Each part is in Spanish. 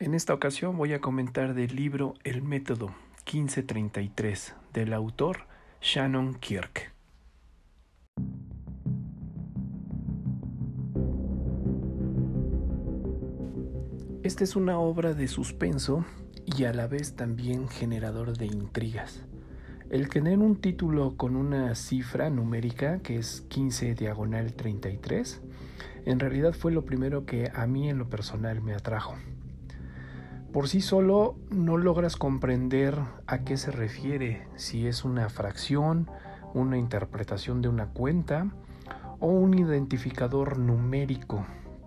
En esta ocasión voy a comentar del libro El método 1533 del autor Shannon Kirk. Esta es una obra de suspenso y a la vez también generador de intrigas. El tener un título con una cifra numérica que es 15 diagonal 33, en realidad fue lo primero que a mí en lo personal me atrajo. Por sí solo no logras comprender a qué se refiere, si es una fracción, una interpretación de una cuenta o un identificador numérico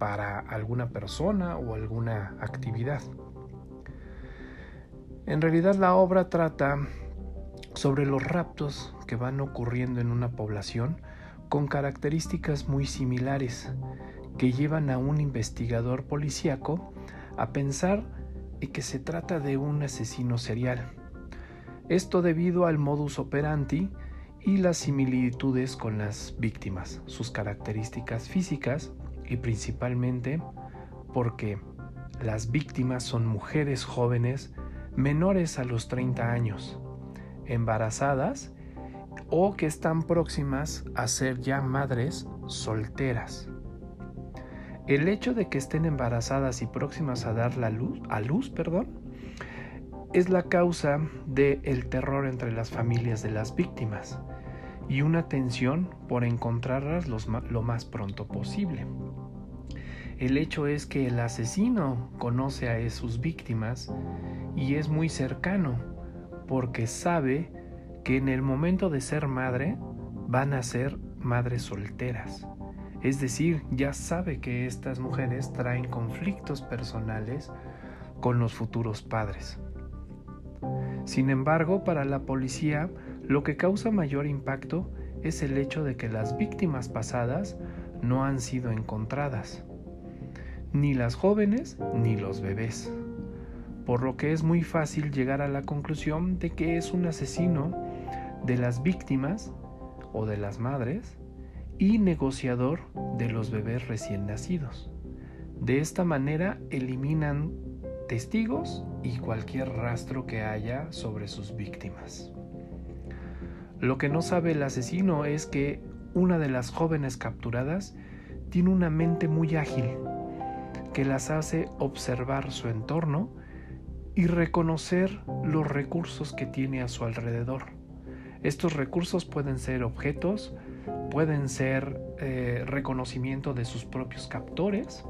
para alguna persona o alguna actividad. En realidad la obra trata sobre los raptos que van ocurriendo en una población con características muy similares que llevan a un investigador policíaco a pensar y que se trata de un asesino serial. Esto debido al modus operandi y las similitudes con las víctimas, sus características físicas y principalmente porque las víctimas son mujeres jóvenes menores a los 30 años, embarazadas o que están próximas a ser ya madres solteras. El hecho de que estén embarazadas y próximas a dar la luz, a luz, perdón, es la causa del el terror entre las familias de las víctimas y una tensión por encontrarlas lo más pronto posible. El hecho es que el asesino conoce a sus víctimas y es muy cercano porque sabe que en el momento de ser madre van a ser madres solteras. Es decir, ya sabe que estas mujeres traen conflictos personales con los futuros padres. Sin embargo, para la policía, lo que causa mayor impacto es el hecho de que las víctimas pasadas no han sido encontradas, ni las jóvenes ni los bebés, por lo que es muy fácil llegar a la conclusión de que es un asesino de las víctimas o de las madres y negociador de los bebés recién nacidos. De esta manera eliminan testigos y cualquier rastro que haya sobre sus víctimas. Lo que no sabe el asesino es que una de las jóvenes capturadas tiene una mente muy ágil que las hace observar su entorno y reconocer los recursos que tiene a su alrededor. Estos recursos pueden ser objetos, pueden ser eh, reconocimiento de sus propios captores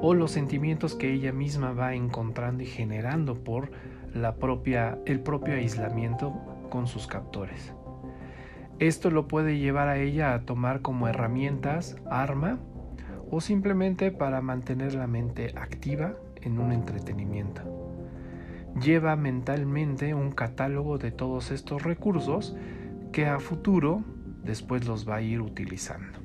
o los sentimientos que ella misma va encontrando y generando por la propia, el propio aislamiento con sus captores. Esto lo puede llevar a ella a tomar como herramientas, arma o simplemente para mantener la mente activa en un entretenimiento. Lleva mentalmente un catálogo de todos estos recursos que a futuro después los va a ir utilizando.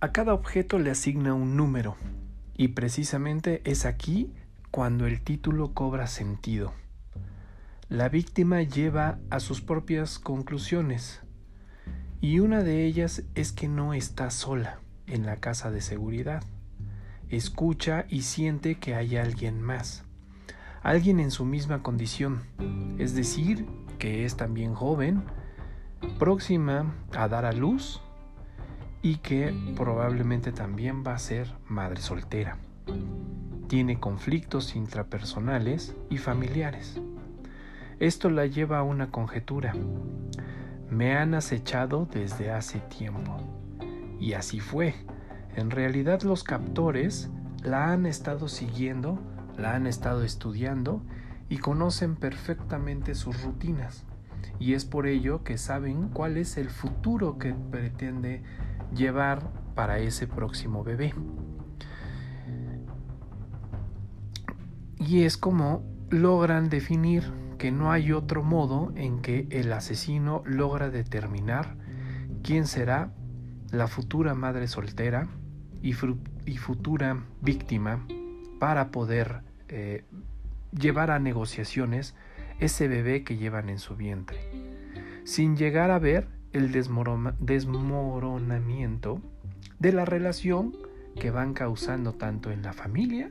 A cada objeto le asigna un número y precisamente es aquí cuando el título cobra sentido. La víctima lleva a sus propias conclusiones y una de ellas es que no está sola en la casa de seguridad escucha y siente que hay alguien más, alguien en su misma condición, es decir, que es también joven, próxima a dar a luz y que probablemente también va a ser madre soltera. Tiene conflictos intrapersonales y familiares. Esto la lleva a una conjetura. Me han acechado desde hace tiempo. Y así fue. En realidad los captores la han estado siguiendo, la han estado estudiando y conocen perfectamente sus rutinas. Y es por ello que saben cuál es el futuro que pretende llevar para ese próximo bebé. Y es como logran definir que no hay otro modo en que el asesino logra determinar quién será la futura madre soltera y, futura víctima para poder eh, llevar a negociaciones ese bebé que llevan en su vientre. sin llegar a ver el desmoronamiento de la relación que van causando tanto en la familia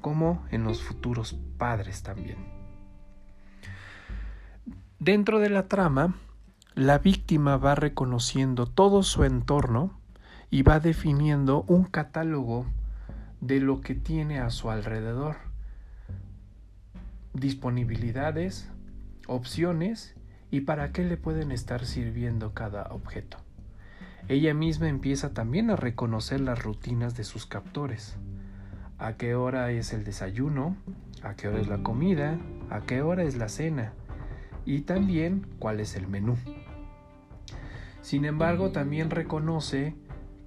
como en los futuros padres también. Dentro de la trama, la víctima va reconociendo todo su entorno y va definiendo un catálogo de lo que tiene a su alrededor. Disponibilidades, opciones y para qué le pueden estar sirviendo cada objeto. Ella misma empieza también a reconocer las rutinas de sus captores. A qué hora es el desayuno, a qué hora es la comida, a qué hora es la cena y también cuál es el menú. Sin embargo, también reconoce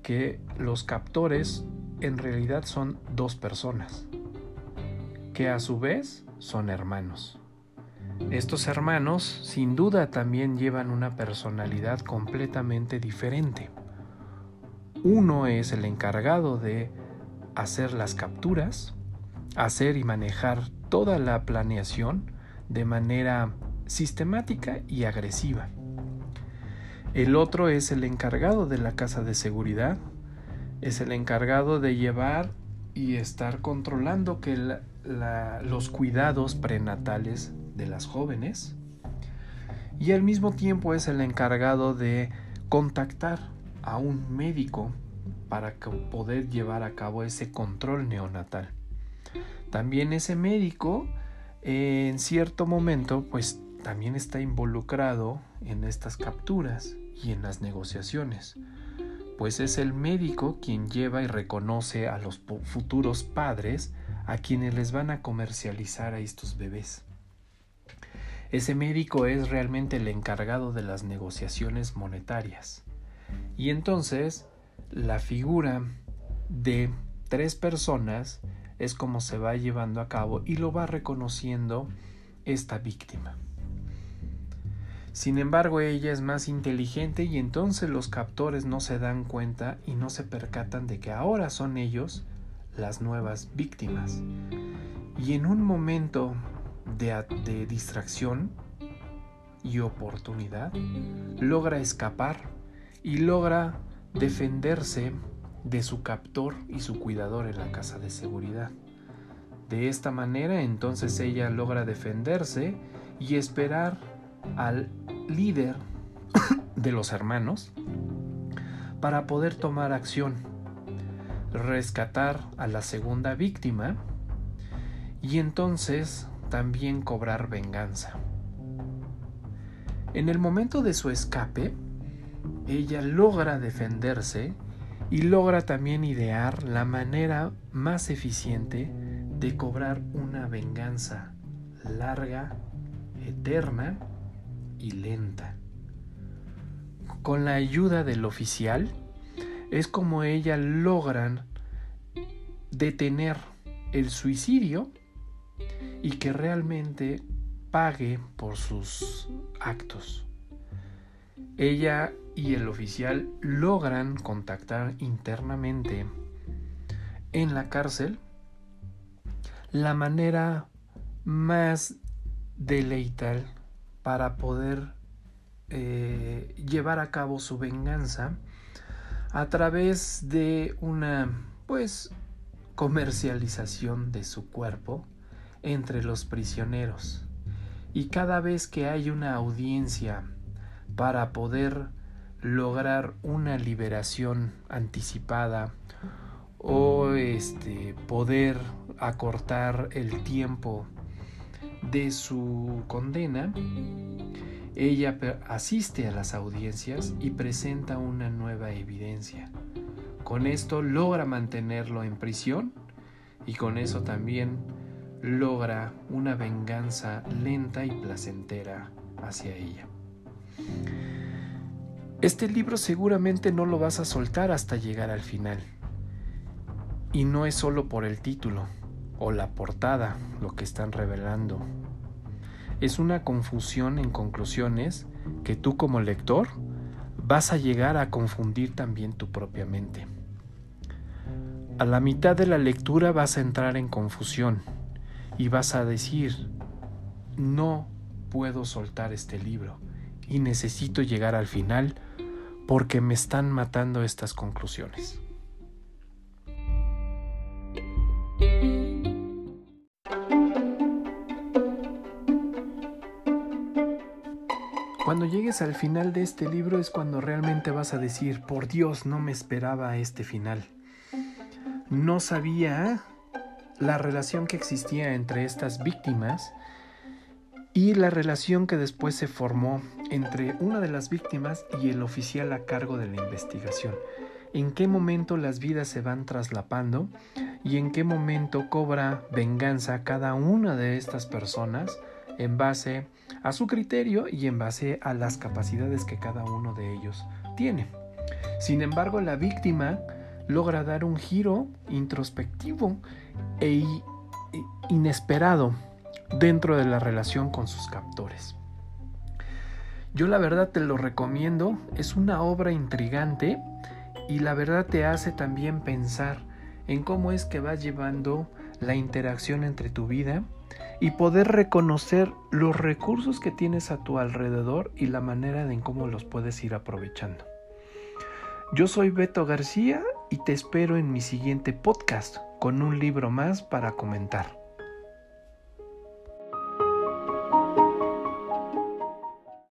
que los captores en realidad son dos personas, que a su vez son hermanos. Estos hermanos sin duda también llevan una personalidad completamente diferente. Uno es el encargado de hacer las capturas, hacer y manejar toda la planeación de manera sistemática y agresiva. El otro es el encargado de la casa de seguridad, es el encargado de llevar y estar controlando que los cuidados prenatales de las jóvenes y al mismo tiempo es el encargado de contactar a un médico para poder llevar a cabo ese control neonatal. También ese médico en cierto momento pues también está involucrado en estas capturas y en las negociaciones, pues es el médico quien lleva y reconoce a los futuros padres a quienes les van a comercializar a estos bebés. Ese médico es realmente el encargado de las negociaciones monetarias. Y entonces la figura de tres personas es como se va llevando a cabo y lo va reconociendo esta víctima. Sin embargo, ella es más inteligente y entonces los captores no se dan cuenta y no se percatan de que ahora son ellos las nuevas víctimas. Y en un momento de, distracción y oportunidad, logra escapar y logra defenderse de su captor y su cuidador en la casa de seguridad. De esta manera entonces ella logra defenderse y esperar al líder de los hermanos para poder tomar acción, rescatar a la segunda víctima y entonces también cobrar venganza. En el momento de su escape, ella logra defenderse y logra también idear la manera más eficiente de cobrar una venganza larga, eterna y lenta. Con la ayuda del oficial, es como ella logran detener el suicidio y que realmente pague por sus actos. Ella y el oficial logran contactar internamente en la cárcel la manera más deleital para poder eh, llevar a cabo su venganza a través de una pues comercialización de su cuerpo entre los prisioneros. Y cada vez que hay una audiencia para poder lograr una liberación anticipada o este poder acortar el tiempo de su condena, ella asiste a las audiencias y presenta una nueva evidencia. Con esto logra mantenerlo en prisión y con eso también logra una venganza lenta y placentera hacia ella. Este libro seguramente no lo vas a soltar hasta llegar al final. Y no es solo por el título o la portada lo que están revelando. Es una confusión en conclusiones que tú como lector vas a llegar a confundir también tu propia mente. A la mitad de la lectura vas a entrar en confusión y vas a decir, no puedo soltar este libro, y necesito llegar al final porque me están matando estas conclusiones. Cuando llegues al final de este libro es cuando realmente vas a decir, por Dios, no me esperaba este final. No sabía la relación que existía entre estas víctimas y la relación que después se formó entre una de las víctimas y el oficial a cargo de la investigación. En qué momento las vidas se van traslapando y en qué momento cobra venganza cada una de estas personas en base a su criterio y en base a las capacidades que cada uno de ellos tiene. Sin embargo, la víctima logra dar un giro introspectivo e inesperado dentro de la relación con sus captores. Yo la verdad te lo recomiendo, es una obra intrigante y la verdad te hace también pensar en cómo es que vas llevando la interacción entre tu vida y poder reconocer los recursos que tienes a tu alrededor y la manera en cómo los puedes ir aprovechando. Yo soy Beto García y te espero en mi siguiente podcast con un libro más para comentar.